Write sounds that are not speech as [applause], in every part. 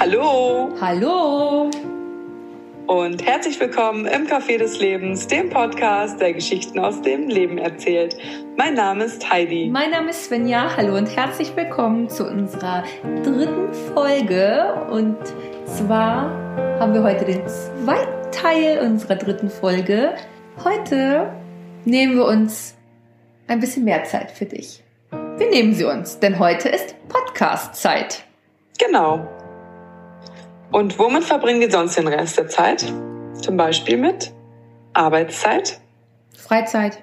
Hallo Hallo und herzlich willkommen im Café des Lebens, dem Podcast, der Geschichten aus dem Leben erzählt. Mein Name ist Heidi. Mein Name ist Svenja. Hallo und herzlich willkommen zu unserer dritten Folge. Und zwar haben wir heute den zweiten Teil unserer dritten Folge. Heute nehmen wir uns ein bisschen mehr Zeit für dich. Wir nehmen sie uns, denn heute ist Podcast-Zeit. Genau. Und womit verbringen wir sonst den Rest der Zeit? Zum Beispiel mit Arbeitszeit, Freizeit,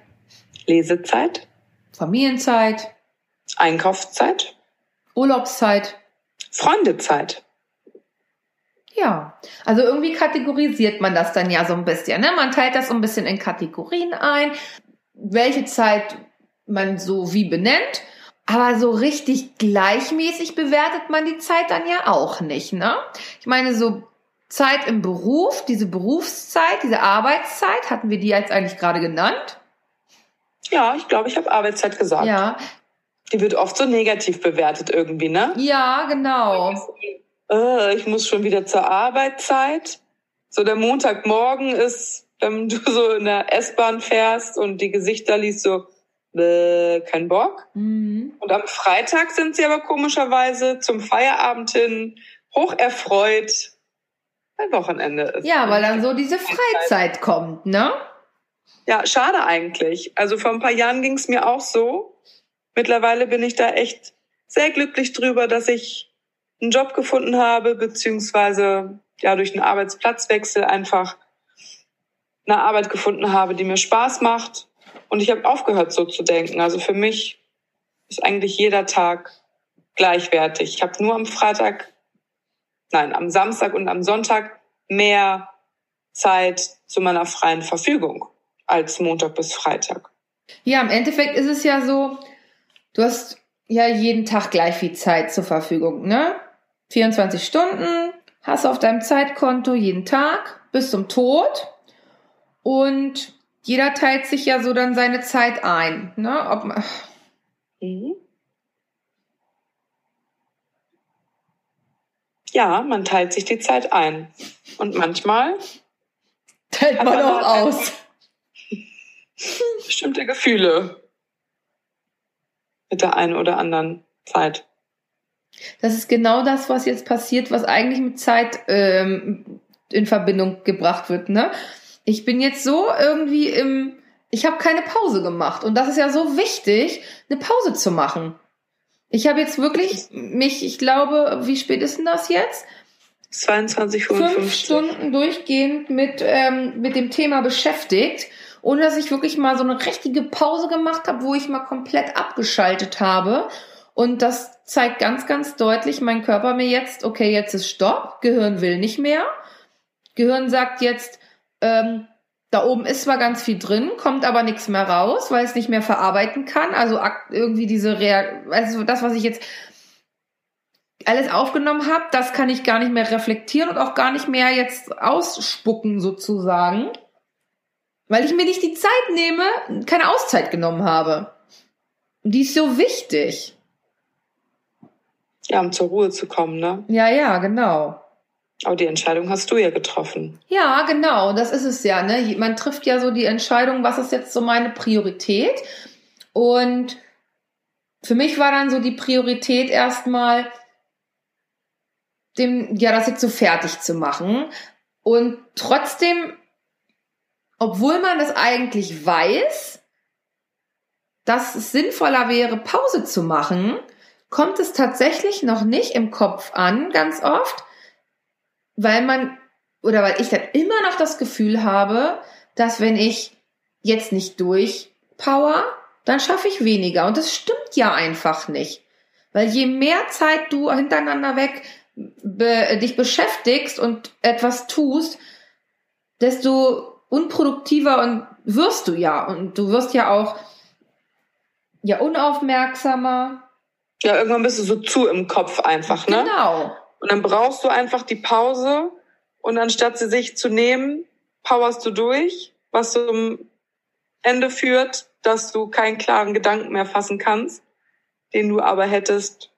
Lesezeit, Familienzeit, Einkaufszeit, Urlaubszeit. Freundezeit. Ja, also irgendwie kategorisiert man das dann ja so ein bisschen. Ne? Man teilt das so ein bisschen in Kategorien ein, welche Zeit man so wie benennt. Aber so richtig gleichmäßig bewertet man die Zeit dann ja auch nicht. Ne? Ich meine, so Zeit im Beruf, diese Berufszeit, diese Arbeitszeit, hatten wir die jetzt eigentlich gerade genannt? Ja, ich glaube, ich habe Arbeitszeit gesagt. Ja, Die wird oft so negativ bewertet irgendwie, ne? ja, genau. Äh, ich muss schon wieder zur Arbeitszeit. So der Montagmorgen ist, wenn du so in der S-Bahn fährst und die Gesichter liest, so äh, kein Bock. Mhm. Und am Freitag sind sie aber komischerweise zum Feierabend hin hoch erfreut, weil Wochenende ist. Ja, weil dann so diese Freizeit kommt, ne? Ja, schade eigentlich. Also vor ein paar Jahren ging es mir auch so. Mittlerweile bin ich da echt sehr glücklich drüber, dass ich einen Job gefunden habe, beziehungsweise ja durch einen Arbeitsplatzwechsel einfach eine Arbeit gefunden habe, die mir Spaß macht. Und ich habe aufgehört, so zu denken. Also für mich ist eigentlich jeder Tag gleichwertig. Ich habe nur am Freitag, nein, am Samstag und am Sonntag mehr Zeit zu meiner freien Verfügung als Montag bis Freitag. Ja, im Endeffekt ist es ja so, du hast ja jeden Tag gleich viel Zeit zur Verfügung, ne? 24 Stunden hast du auf deinem Zeitkonto jeden Tag bis zum Tod und jeder teilt sich ja so dann seine Zeit ein, ne? Ob, man- Mhm. Ja, man teilt sich die Zeit ein. Und manchmal teilt man auch halt aus. [laughs] bestimmte Gefühle mit der einen oder anderen Zeit. Das ist genau das, was jetzt passiert, was eigentlich mit Zeit ähm, in Verbindung gebracht wird. Ne? Ich bin jetzt so irgendwie im, ich habe keine Pause gemacht und das ist ja so wichtig, eine Pause zu machen. Ich habe jetzt wirklich mich, ich glaube, wie spät ist denn das jetzt? 22, Fünf 55. Stunden durchgehend mit ähm, mit dem Thema beschäftigt, ohne dass ich wirklich mal so eine richtige Pause gemacht habe, wo ich mal komplett abgeschaltet habe. Und das zeigt ganz, ganz deutlich mein Körper mir jetzt, okay, jetzt ist Stopp, Gehirn will nicht mehr. Gehirn sagt jetzt, ähm, da oben ist zwar ganz viel drin, kommt aber nichts mehr raus, weil es nicht mehr verarbeiten kann. Also irgendwie diese Rea also das, was ich jetzt alles aufgenommen habe, das kann ich gar nicht mehr reflektieren und auch gar nicht mehr jetzt ausspucken sozusagen, weil ich mir nicht die Zeit nehme, keine Auszeit genommen habe. Und die ist so wichtig. Ja, um zur Ruhe zu kommen, ne? Ja, ja, genau. Aber die Entscheidung hast du ja getroffen. Ja, genau, das ist es ja. Ne? Man trifft ja so die Entscheidung, was ist jetzt so meine Priorität. Und für mich war dann so die Priorität erstmal, dem, ja, das jetzt so fertig zu machen. Und trotzdem, obwohl man das eigentlich weiß, dass es sinnvoller wäre, Pause zu machen, kommt es tatsächlich noch nicht im Kopf an, ganz oft, weil man oder weil ich dann immer noch das Gefühl habe, dass wenn ich jetzt nicht durchpower, dann schaffe ich weniger. Und das stimmt ja einfach nicht. Weil je mehr Zeit du hintereinander weg be dich beschäftigst und etwas tust, desto unproduktiver und wirst du ja. Und du wirst ja auch ja unaufmerksamer. Ja, irgendwann bist du so zu im Kopf einfach, ne? Genau. Und dann brauchst du einfach die Pause. Und anstatt sie sich zu nehmen, powerst du durch, was zum Ende führt, dass du keinen klaren Gedanken mehr fassen kannst, den du aber hättest,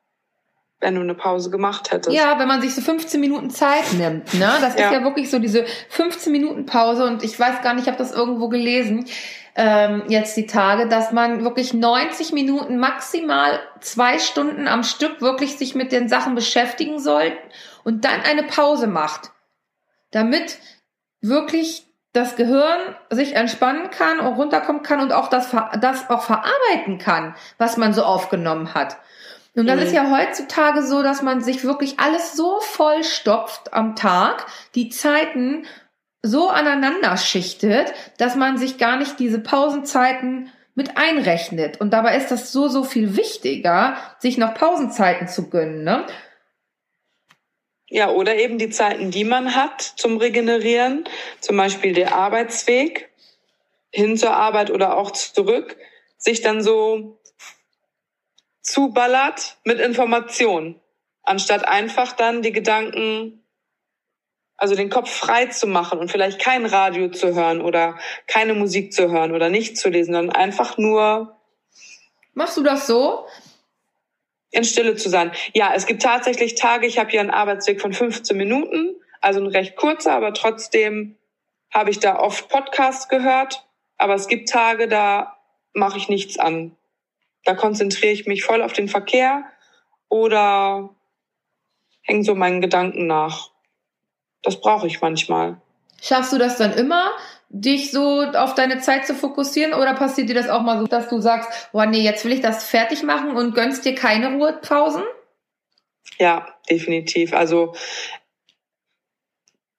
wenn du eine Pause gemacht hättest. Ja, wenn man sich so 15 Minuten Zeit nimmt, ne? Das ja. ist ja wirklich so diese 15 Minuten Pause und ich weiß gar nicht, ich habe das irgendwo gelesen, ähm, jetzt die Tage, dass man wirklich 90 Minuten, maximal zwei Stunden am Stück wirklich sich mit den Sachen beschäftigen soll und dann eine Pause macht, damit wirklich das Gehirn sich entspannen kann und runterkommen kann und auch das, das auch verarbeiten kann, was man so aufgenommen hat. Und das mhm. ist ja heutzutage so, dass man sich wirklich alles so vollstopft am Tag, die Zeiten so aneinander schichtet, dass man sich gar nicht diese Pausenzeiten mit einrechnet. Und dabei ist das so, so viel wichtiger, sich noch Pausenzeiten zu gönnen. Ne? Ja, oder eben die Zeiten, die man hat zum Regenerieren, zum Beispiel der Arbeitsweg hin zur Arbeit oder auch zurück, sich dann so zuballert mit Informationen, anstatt einfach dann die Gedanken, also den Kopf frei zu machen und vielleicht kein Radio zu hören oder keine Musik zu hören oder nicht zu lesen, sondern einfach nur. Machst du das so? In Stille zu sein. Ja, es gibt tatsächlich Tage, ich habe hier einen Arbeitsweg von 15 Minuten, also ein recht kurzer, aber trotzdem habe ich da oft Podcasts gehört. Aber es gibt Tage, da mache ich nichts an. Da konzentriere ich mich voll auf den Verkehr oder hänge so meinen Gedanken nach. Das brauche ich manchmal. Schaffst du das dann immer, dich so auf deine Zeit zu fokussieren oder passiert dir das auch mal so, dass du sagst, oh nee, jetzt will ich das fertig machen und gönnst dir keine Ruhepausen? Ja, definitiv. Also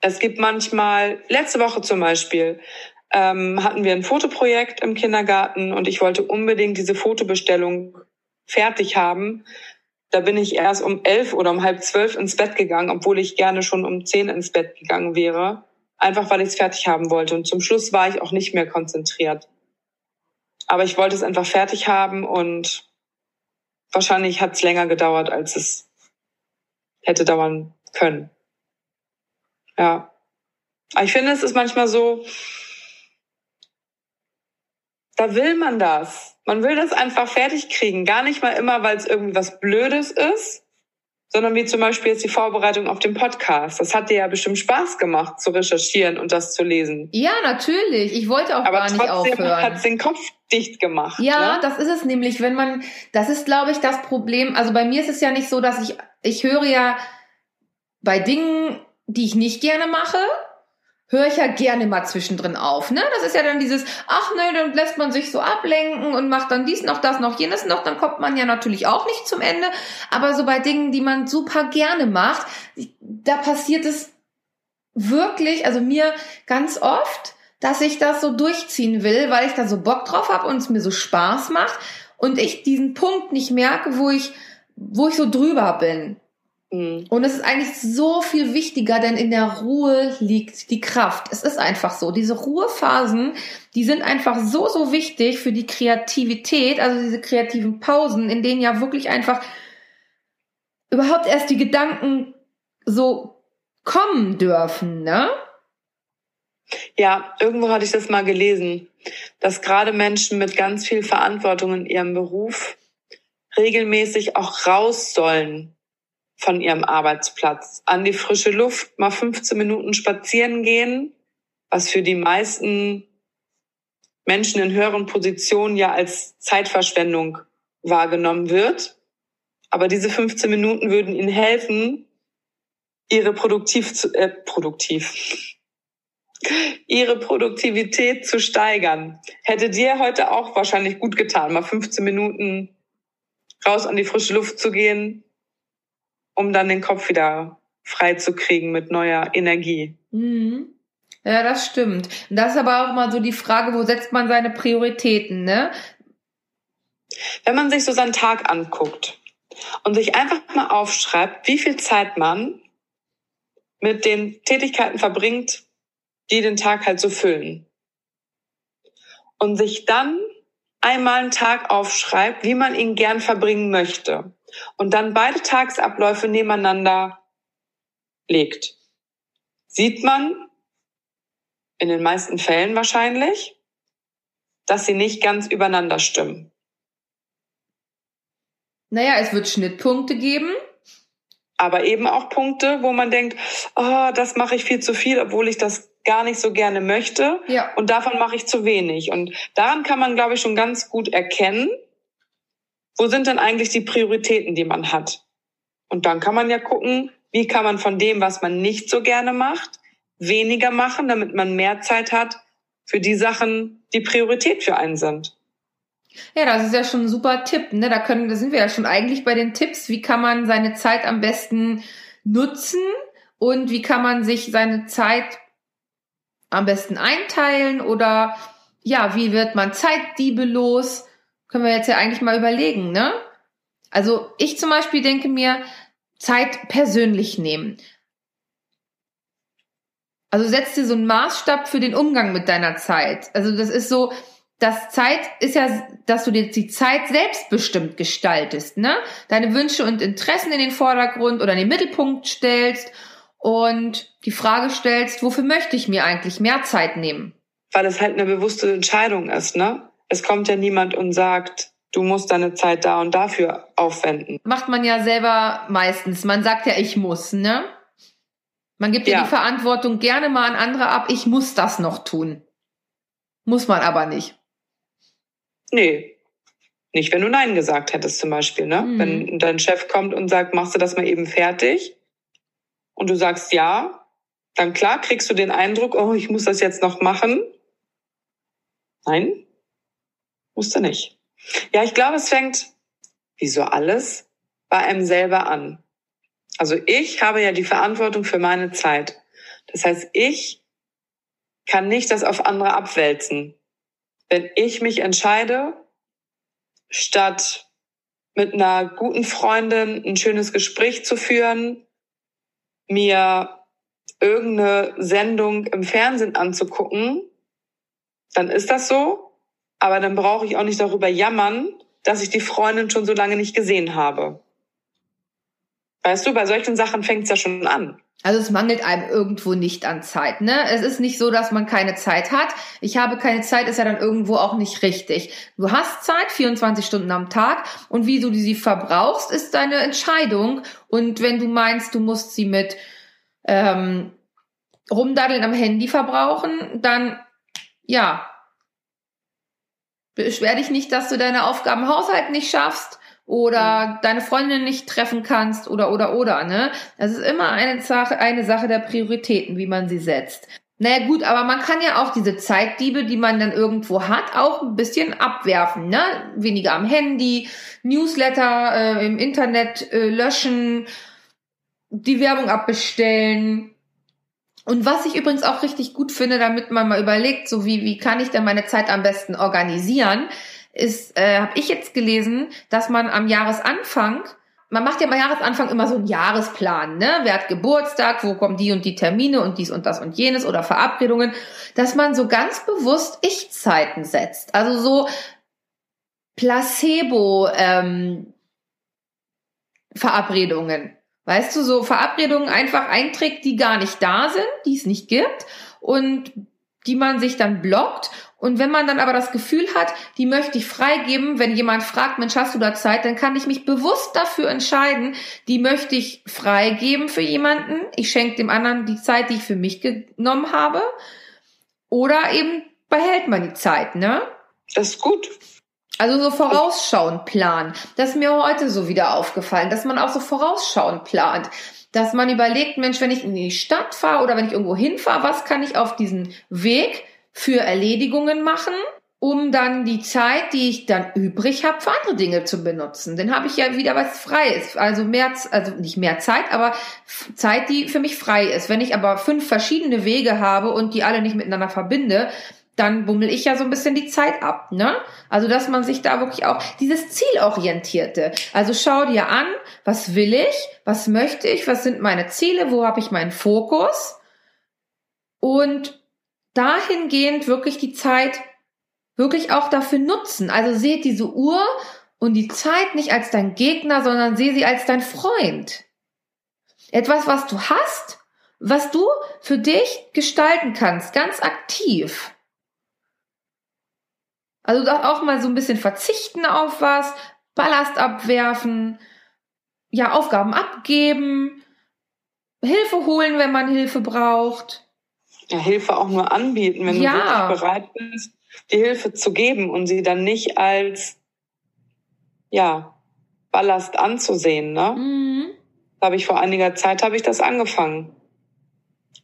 es gibt manchmal, letzte Woche zum Beispiel, ähm, hatten wir ein Fotoprojekt im Kindergarten und ich wollte unbedingt diese Fotobestellung fertig haben. Da bin ich erst um elf oder um halb zwölf ins Bett gegangen, obwohl ich gerne schon um zehn ins Bett gegangen wäre. Einfach weil ich es fertig haben wollte. Und zum Schluss war ich auch nicht mehr konzentriert. Aber ich wollte es einfach fertig haben und wahrscheinlich hat es länger gedauert, als es hätte dauern können. Ja. Aber ich finde, es ist manchmal so, da will man das. Man will das einfach fertig kriegen. Gar nicht mal immer, weil es irgendwie was Blödes ist, sondern wie zum Beispiel jetzt die Vorbereitung auf den Podcast. Das hat dir ja bestimmt Spaß gemacht, zu recherchieren und das zu lesen. Ja, natürlich. Ich wollte auch Aber gar nicht aufhören. Aber trotzdem hat den Kopf dicht gemacht. Ja, ne? das ist es nämlich, wenn man, das ist, glaube ich, das Problem. Also bei mir ist es ja nicht so, dass ich, ich höre ja bei Dingen, die ich nicht gerne mache, höre ich ja gerne mal zwischendrin auf. Ne? Das ist ja dann dieses, ach ne, dann lässt man sich so ablenken und macht dann dies noch, das noch, jenes noch, dann kommt man ja natürlich auch nicht zum Ende. Aber so bei Dingen, die man super gerne macht, da passiert es wirklich, also mir ganz oft, dass ich das so durchziehen will, weil ich da so Bock drauf habe und es mir so Spaß macht und ich diesen Punkt nicht merke, wo ich, wo ich so drüber bin. Mhm. Und es ist eigentlich so viel wichtiger, denn in der Ruhe liegt die Kraft. Es ist einfach so. Diese Ruhephasen, die sind einfach so, so wichtig für die Kreativität, also diese kreativen Pausen, in denen ja wirklich einfach überhaupt erst die Gedanken so kommen dürfen, ne? Ja, irgendwo hatte ich das mal gelesen, dass gerade Menschen mit ganz viel Verantwortung in ihrem Beruf regelmäßig auch raus sollen von ihrem Arbeitsplatz. An die frische Luft, mal 15 Minuten spazieren gehen, was für die meisten Menschen in höheren Positionen ja als Zeitverschwendung wahrgenommen wird. Aber diese 15 Minuten würden ihnen helfen, ihre produktiv zu, äh, produktiv, [laughs] ihre Produktivität zu steigern. Hätte dir heute auch wahrscheinlich gut getan, mal 15 Minuten raus an die frische Luft zu gehen, um dann den Kopf wieder frei zu kriegen mit neuer Energie. Mhm. Ja, das stimmt. Das ist aber auch mal so die Frage, wo setzt man seine Prioritäten, ne? Wenn man sich so seinen Tag anguckt und sich einfach mal aufschreibt, wie viel Zeit man mit den Tätigkeiten verbringt, die den Tag halt so füllen. Und sich dann einmal einen Tag aufschreibt, wie man ihn gern verbringen möchte und dann beide Tagesabläufe nebeneinander legt, sieht man in den meisten Fällen wahrscheinlich, dass sie nicht ganz übereinander stimmen. Naja, es wird Schnittpunkte geben. Aber eben auch Punkte, wo man denkt, oh, das mache ich viel zu viel, obwohl ich das gar nicht so gerne möchte. Ja. Und davon mache ich zu wenig. Und daran kann man, glaube ich, schon ganz gut erkennen, wo sind denn eigentlich die Prioritäten, die man hat. Und dann kann man ja gucken, wie kann man von dem, was man nicht so gerne macht, weniger machen, damit man mehr Zeit hat für die Sachen, die Priorität für einen sind. Ja, das ist ja schon ein super Tipp. Ne? Da, können, da sind wir ja schon eigentlich bei den Tipps, wie kann man seine Zeit am besten nutzen und wie kann man sich seine Zeit am besten einteilen oder ja, wie wird man Zeitdiebe los? Können wir jetzt ja eigentlich mal überlegen, ne? Also ich zum Beispiel denke mir, Zeit persönlich nehmen. Also setz dir so einen Maßstab für den Umgang mit deiner Zeit. Also das ist so, das Zeit ist ja, dass du dir die Zeit selbstbestimmt gestaltest, ne? Deine Wünsche und Interessen in den Vordergrund oder in den Mittelpunkt stellst und die Frage stellst, wofür möchte ich mir eigentlich mehr Zeit nehmen? Weil es halt eine bewusste Entscheidung ist, ne? Es kommt ja niemand und sagt, du musst deine Zeit da und dafür aufwenden. Macht man ja selber meistens. Man sagt ja, ich muss, ne? Man gibt ja, ja die Verantwortung gerne mal an andere ab, ich muss das noch tun. Muss man aber nicht. Nee. Nicht, wenn du Nein gesagt hättest zum Beispiel, ne? Mhm. Wenn dein Chef kommt und sagt, machst du das mal eben fertig? Und du sagst ja, dann klar kriegst du den Eindruck, oh, ich muss das jetzt noch machen. Nein, musst du nicht. Ja, ich glaube, es fängt, wie so alles, bei einem selber an. Also ich habe ja die Verantwortung für meine Zeit. Das heißt, ich kann nicht das auf andere abwälzen. Wenn ich mich entscheide, statt mit einer guten Freundin ein schönes Gespräch zu führen, mir irgendeine Sendung im Fernsehen anzugucken, dann ist das so. Aber dann brauche ich auch nicht darüber jammern, dass ich die Freundin schon so lange nicht gesehen habe. Weißt du, bei solchen Sachen fängt es ja schon an. Also es mangelt einem irgendwo nicht an Zeit, ne? Es ist nicht so, dass man keine Zeit hat. Ich habe keine Zeit, ist ja dann irgendwo auch nicht richtig. Du hast Zeit, 24 Stunden am Tag und wie du sie verbrauchst, ist deine Entscheidung. Und wenn du meinst, du musst sie mit ähm, Rumdaddeln am Handy verbrauchen, dann ja, beschwer dich nicht, dass du deine Aufgaben im Haushalt nicht schaffst oder deine Freundin nicht treffen kannst oder oder oder, ne? Das ist immer eine Sache, eine Sache der Prioritäten, wie man sie setzt. Naja gut, aber man kann ja auch diese Zeitdiebe, die man dann irgendwo hat, auch ein bisschen abwerfen, ne? Weniger am Handy, Newsletter äh, im Internet äh, löschen, die Werbung abbestellen. Und was ich übrigens auch richtig gut finde, damit man mal überlegt, so wie, wie kann ich denn meine Zeit am besten organisieren, ist, äh, habe ich jetzt gelesen, dass man am Jahresanfang, man macht ja am Jahresanfang immer so einen Jahresplan, ne? Wer hat Geburtstag, wo kommen die und die Termine und dies und das und jenes oder Verabredungen, dass man so ganz bewusst Ich-Zeiten setzt. Also so Placebo ähm, Verabredungen. Weißt du, so Verabredungen einfach einträgt, die gar nicht da sind, die es nicht gibt und die man sich dann blockt. Und wenn man dann aber das Gefühl hat, die möchte ich freigeben, wenn jemand fragt, Mensch, hast du da Zeit, dann kann ich mich bewusst dafür entscheiden, die möchte ich freigeben für jemanden. Ich schenke dem anderen die Zeit, die ich für mich genommen habe. Oder eben behält man die Zeit, ne? Das ist gut. Also so vorausschauend planen. Das ist mir heute so wieder aufgefallen, dass man auch so vorausschauend plant. Dass man überlegt, Mensch, wenn ich in die Stadt fahre oder wenn ich irgendwo hinfahre, was kann ich auf diesen Weg für Erledigungen machen, um dann die Zeit, die ich dann übrig habe, für andere Dinge zu benutzen. Dann habe ich ja wieder was Freies. Also mehr, also nicht mehr Zeit, aber Zeit, die für mich frei ist. Wenn ich aber fünf verschiedene Wege habe und die alle nicht miteinander verbinde, dann bummel ich ja so ein bisschen die Zeit ab, ne? Also, dass man sich da wirklich auch dieses Zielorientierte. Also schau dir an, was will ich, was möchte ich, was sind meine Ziele, wo habe ich meinen Fokus? Und dahingehend wirklich die Zeit wirklich auch dafür nutzen. Also seht diese Uhr und die Zeit nicht als dein Gegner, sondern sehe sie als dein Freund. Etwas, was du hast, was du für dich gestalten kannst, ganz aktiv. Also auch mal so ein bisschen verzichten auf was, Ballast abwerfen, ja, Aufgaben abgeben, Hilfe holen, wenn man Hilfe braucht. Ja, Hilfe auch nur anbieten, wenn Ja. du wirklich bereit bist, die Hilfe zu geben und sie dann nicht als, ja, Ballast anzusehen, ne? Mhm. Da habe ich vor einiger Zeit habe ich das angefangen.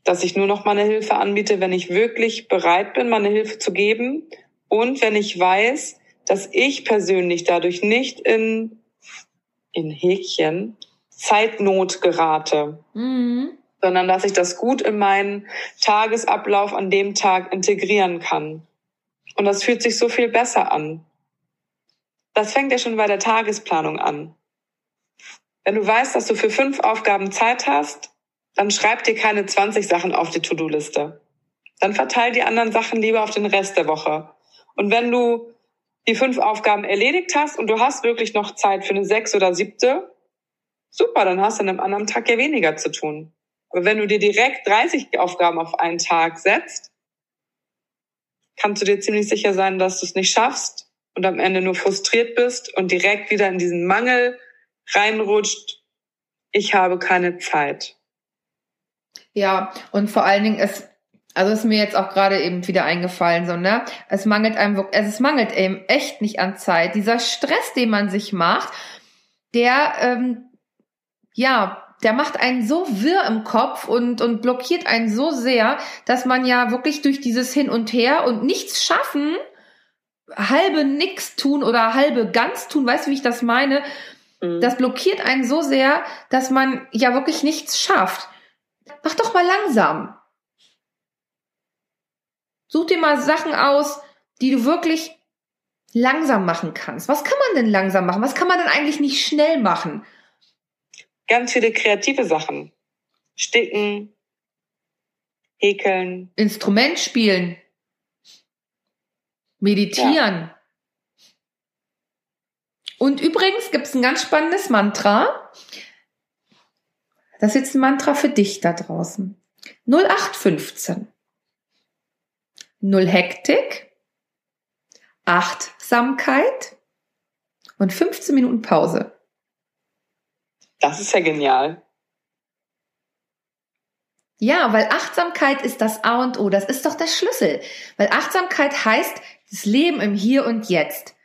Dass ich nur noch meine Hilfe anbiete, wenn ich wirklich bereit bin, meine Hilfe zu geben und wenn ich weiß, dass ich persönlich dadurch nicht in, in Häkchen Zeitnot gerate, Mhm. Sondern dass ich das gut in meinen Tagesablauf an dem Tag integrieren kann. Und das fühlt sich so viel besser an. Das fängt ja schon bei der Tagesplanung an. Wenn du weißt, dass du für fünf Aufgaben Zeit hast, dann schreib dir keine 20 Sachen auf die To-Do-Liste. Dann verteil die anderen Sachen lieber auf den Rest der Woche. Und wenn du die fünf Aufgaben erledigt hast und du hast wirklich noch Zeit für eine sechs oder siebte, super, dann hast du an einem anderen Tag ja weniger zu tun. Aber wenn du dir direkt 30 Aufgaben auf einen Tag setzt, kannst du dir ziemlich sicher sein, dass du es nicht schaffst und am Ende nur frustriert bist und direkt wieder in diesen Mangel reinrutscht. Ich habe keine Zeit. Ja, und vor allen Dingen, es, also ist mir jetzt auch gerade eben wieder eingefallen, so, ne? Es mangelt einem, es mangelt eben echt nicht an Zeit. Dieser Stress, den man sich macht, der, ähm, ja, der macht einen so wirr im Kopf und, und blockiert einen so sehr, dass man ja wirklich durch dieses Hin und Her und nichts schaffen, halbe nix tun oder halbe ganz tun, weißt du, wie ich das meine? Mhm. Das blockiert einen so sehr, dass man ja wirklich nichts schafft. Mach doch mal langsam. Such dir mal Sachen aus, die du wirklich langsam machen kannst. Was kann man denn langsam machen? Was kann man denn eigentlich nicht schnell machen? Ganz viele kreative Sachen. Sticken, häkeln. Instrument spielen. Meditieren. Und übrigens gibt es ein ganz spannendes Mantra. Das ist jetzt ein Mantra für dich da draußen. 0815. Null Hektik, Achtsamkeit und 15 Minuten Pause. Das ist ja genial. Ja, weil Achtsamkeit ist das A und O. Das ist doch der Schlüssel. Weil Achtsamkeit heißt das Leben im Hier und Jetzt.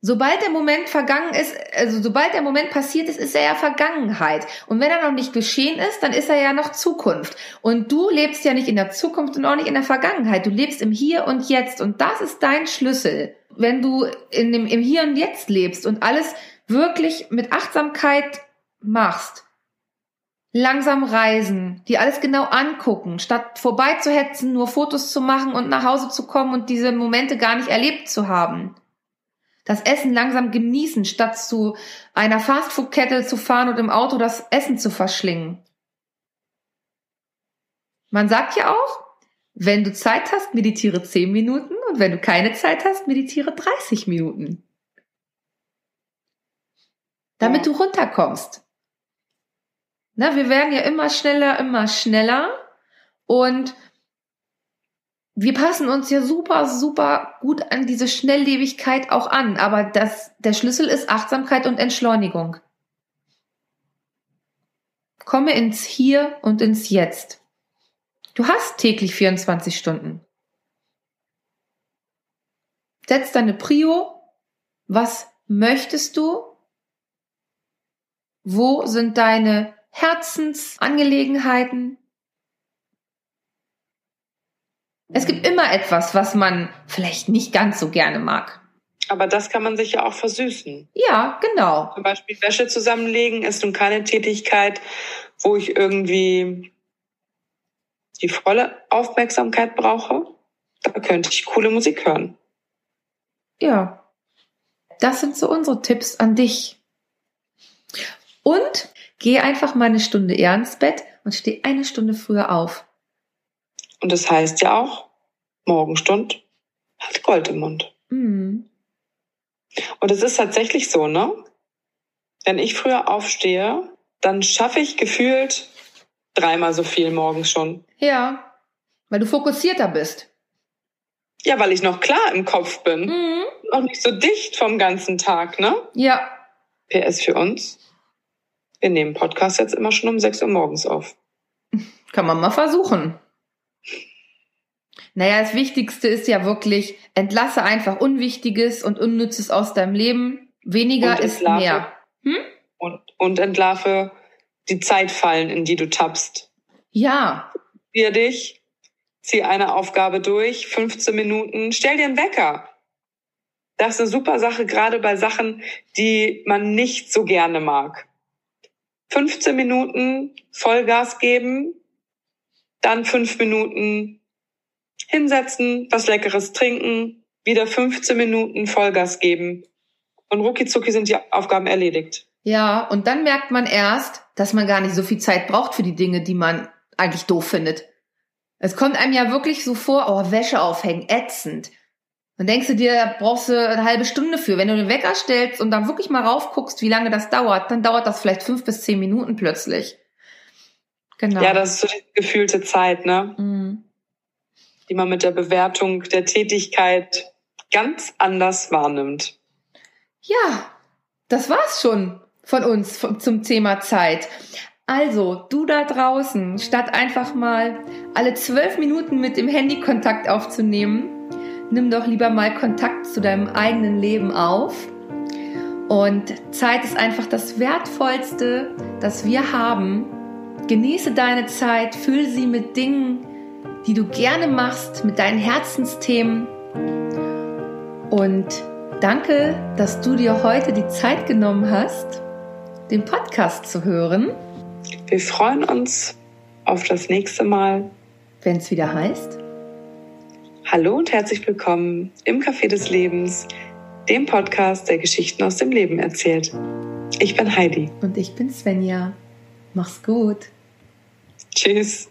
Sobald der Moment vergangen ist, also sobald der Moment passiert ist, ist er ja Vergangenheit. Und wenn er noch nicht geschehen ist, dann ist er ja noch Zukunft. Und du lebst ja nicht in der Zukunft und auch nicht in der Vergangenheit. Du lebst im Hier und Jetzt. Und das ist dein Schlüssel. Wenn du in dem, im Hier und Jetzt lebst und alles wirklich mit Achtsamkeit machst, langsam reisen, die alles genau angucken, statt vorbeizuhetzen, nur Fotos zu machen und nach Hause zu kommen und diese Momente gar nicht erlebt zu haben. Das Essen langsam genießen, statt zu einer Fastfood-Kette zu fahren und im Auto das Essen zu verschlingen. Man sagt ja auch, wenn du Zeit hast, meditiere 10 Minuten und wenn du keine Zeit hast, meditiere 30 Minuten. Damit Ja. du runterkommst. Na, wir werden ja immer schneller, immer schneller und wir passen uns ja super, super gut an diese Schnelllebigkeit auch an. Aber das, der Schlüssel ist Achtsamkeit und Entschleunigung. Komme ins Hier und ins Jetzt. Du hast täglich 24 Stunden. Setz deine Prio. Was möchtest du? Wo sind deine Herzensangelegenheiten? Es gibt immer etwas, was man vielleicht nicht ganz so gerne mag. Aber das kann man sich ja auch versüßen. Ja, genau. Zum Beispiel Wäsche zusammenlegen ist nun keine Tätigkeit, wo ich irgendwie die volle Aufmerksamkeit brauche. Da könnte ich coole Musik hören. Ja. Das sind so unsere Tipps an dich. Und geh einfach mal eine Stunde eher ins Bett und steh eine Stunde früher auf. Und das heißt ja auch, Morgenstund hat Gold im Mund. Mhm. Und es ist tatsächlich so, ne? Wenn ich früher aufstehe, dann schaffe ich gefühlt dreimal so viel morgens schon. Ja, weil du fokussierter bist. Ja, weil ich noch klar im Kopf bin. Mhm. Noch nicht so dicht vom ganzen Tag, ne? Ja, PS für uns. Wir nehmen Podcast jetzt immer schon um 6 Uhr morgens auf. Kann man mal versuchen. Naja, das Wichtigste ist ja wirklich, entlasse einfach Unwichtiges und Unnützes aus deinem Leben. Weniger ist mehr. Hm? Und, und entlarve die Zeitfallen, in die du tappst. Ja. Wir dich, zieh eine Aufgabe durch, 15 Minuten, stell dir einen Wecker. Das ist eine super Sache, gerade bei Sachen, die man nicht so gerne mag. 15 Minuten Vollgas geben, dann fünf Minuten hinsetzen, was Leckeres trinken, wieder 15 Minuten Vollgas geben. Und rucki sind die Aufgaben erledigt. Ja, und dann merkt man erst, dass man gar nicht so viel Zeit braucht für die Dinge, die man eigentlich doof findet. Es kommt einem ja wirklich so vor, oh, Wäsche aufhängen, ätzend. Dann denkst du dir, brauchst du eine halbe Stunde für. Wenn du den Wecker stellst und dann wirklich mal raufguckst, wie lange das dauert, dann dauert das vielleicht fünf bis zehn Minuten plötzlich. Genau. Ja, das ist so die gefühlte Zeit, ne? Mhm. Die man mit der Bewertung der Tätigkeit ganz anders wahrnimmt. Ja, das war's schon von uns zum Thema Zeit. Also, du da draußen, statt einfach mal alle zwölf Minuten mit dem Handy Kontakt aufzunehmen, nimm doch lieber mal Kontakt zu deinem eigenen Leben auf. Und Zeit ist einfach das Wertvollste, das wir haben. Genieße deine Zeit, füll sie mit Dingen, die du gerne machst, mit deinen Herzensthemen. Und danke, dass du dir heute die Zeit genommen hast, den Podcast zu hören. Wir freuen uns auf das nächste Mal. Wenn es wieder heißt. Hallo und herzlich willkommen im Café des Lebens, dem Podcast, der Geschichten aus dem Leben erzählt. Ich bin Heidi. Und ich bin Svenja. Mach's gut. Tschüss.